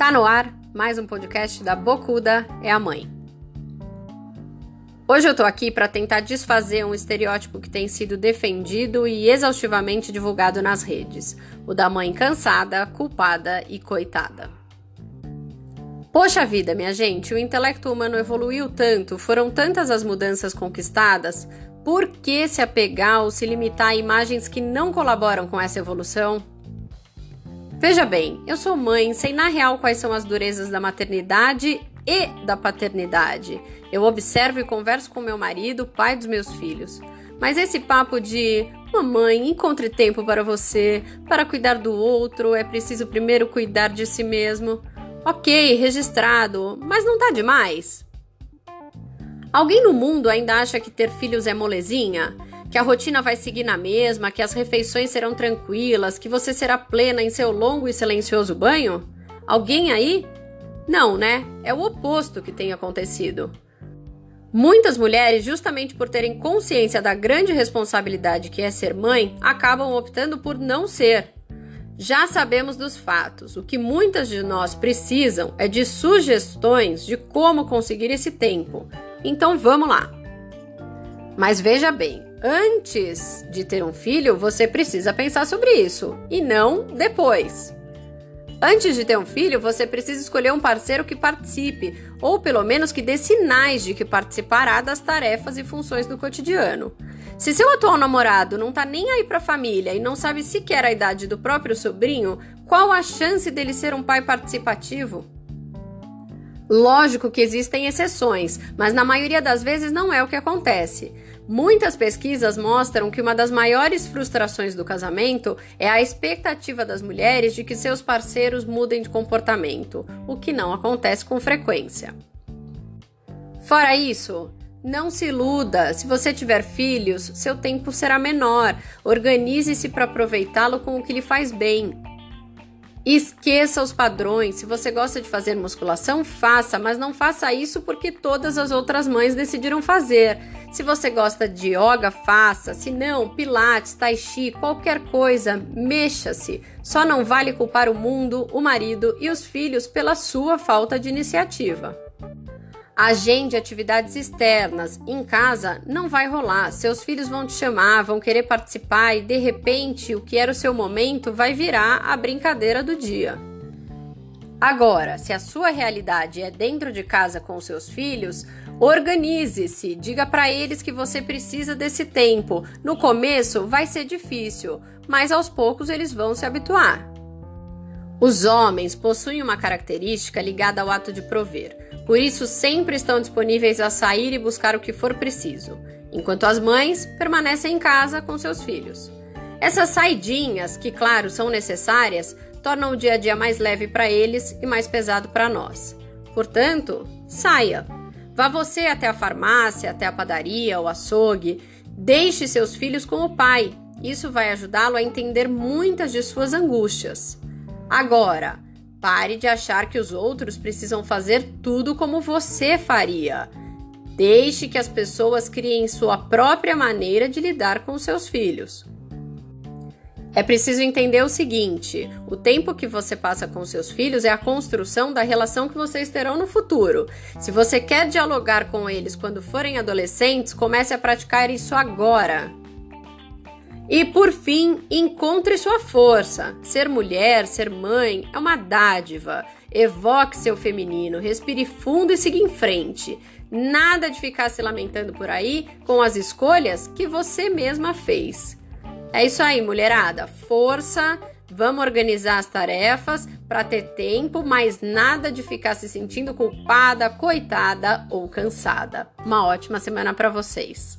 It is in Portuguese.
Tá no ar mais um podcast da Bocuda é a Mãe. Hoje eu tô aqui para tentar desfazer um estereótipo que tem sido defendido e exaustivamente divulgado nas redes: o da mãe cansada, culpada e coitada. Poxa vida, minha gente, o intelecto humano evoluiu tanto, foram tantas as mudanças conquistadas, por que se apegar ou se limitar a imagens que não colaboram com essa evolução? Veja bem, eu sou mãe, sei na real quais são as durezas da maternidade e da paternidade. Eu observo e converso com meu marido, pai dos meus filhos. Mas esse papo de mamãe, encontre tempo para você, para cuidar do outro, é preciso primeiro cuidar de si mesmo. Ok, registrado, mas não tá demais? Alguém no mundo ainda acha que ter filhos é molezinha? Que a rotina vai seguir na mesma, que as refeições serão tranquilas, que você será plena em seu longo e silencioso banho? Alguém aí? Não, né? É o oposto que tem acontecido. Muitas mulheres, justamente por terem consciência da grande responsabilidade que é ser mãe, acabam optando por não ser. Já sabemos dos fatos. O que muitas de nós precisam é de sugestões de como conseguir esse tempo. Então vamos lá. Mas veja bem, antes de ter um filho, você precisa pensar sobre isso e não depois. Antes de ter um filho, você precisa escolher um parceiro que participe, ou pelo menos que dê sinais de que participará das tarefas e funções do cotidiano. Se seu atual namorado não tá nem aí pra família e não sabe sequer a idade do próprio sobrinho, qual a chance dele ser um pai participativo? Lógico que existem exceções, mas na maioria das vezes não é o que acontece. Muitas pesquisas mostram que uma das maiores frustrações do casamento é a expectativa das mulheres de que seus parceiros mudem de comportamento, o que não acontece com frequência. Fora isso, não se iluda. Se você tiver filhos, seu tempo será menor. Organize-se para aproveitá-lo com o que lhe faz bem. Esqueça os padrões. Se você gosta de fazer musculação, faça, mas não faça isso porque todas as outras mães decidiram fazer. Se você gosta de yoga, faça. Se não, pilates, tai chi, qualquer coisa, mexa-se. Só não vale culpar o mundo, o marido e os filhos pela sua falta de iniciativa. Agende atividades externas. Em casa não vai rolar. Seus filhos vão te chamar, vão querer participar e de repente o que era o seu momento vai virar a brincadeira do dia. Agora, se a sua realidade é dentro de casa com seus filhos, organize-se, diga para eles que você precisa desse tempo. No começo vai ser difícil, mas aos poucos eles vão se habituar. Os homens possuem uma característica ligada ao ato de prover. Por isso, sempre estão disponíveis a sair e buscar o que for preciso, enquanto as mães permanecem em casa com seus filhos. Essas saidinhas, que claro são necessárias, tornam o dia a dia mais leve para eles e mais pesado para nós. Portanto, saia. Vá você até a farmácia, até a padaria ou açougue. Deixe seus filhos com o pai. Isso vai ajudá-lo a entender muitas de suas angústias. Agora, Pare de achar que os outros precisam fazer tudo como você faria. Deixe que as pessoas criem sua própria maneira de lidar com seus filhos. É preciso entender o seguinte: o tempo que você passa com seus filhos é a construção da relação que vocês terão no futuro. Se você quer dialogar com eles quando forem adolescentes, comece a praticar isso agora. E por fim, encontre sua força. Ser mulher, ser mãe é uma dádiva. Evoque seu feminino, respire fundo e siga em frente. Nada de ficar se lamentando por aí com as escolhas que você mesma fez. É isso aí, mulherada. Força, vamos organizar as tarefas para ter tempo, mas nada de ficar se sentindo culpada, coitada ou cansada. Uma ótima semana para vocês.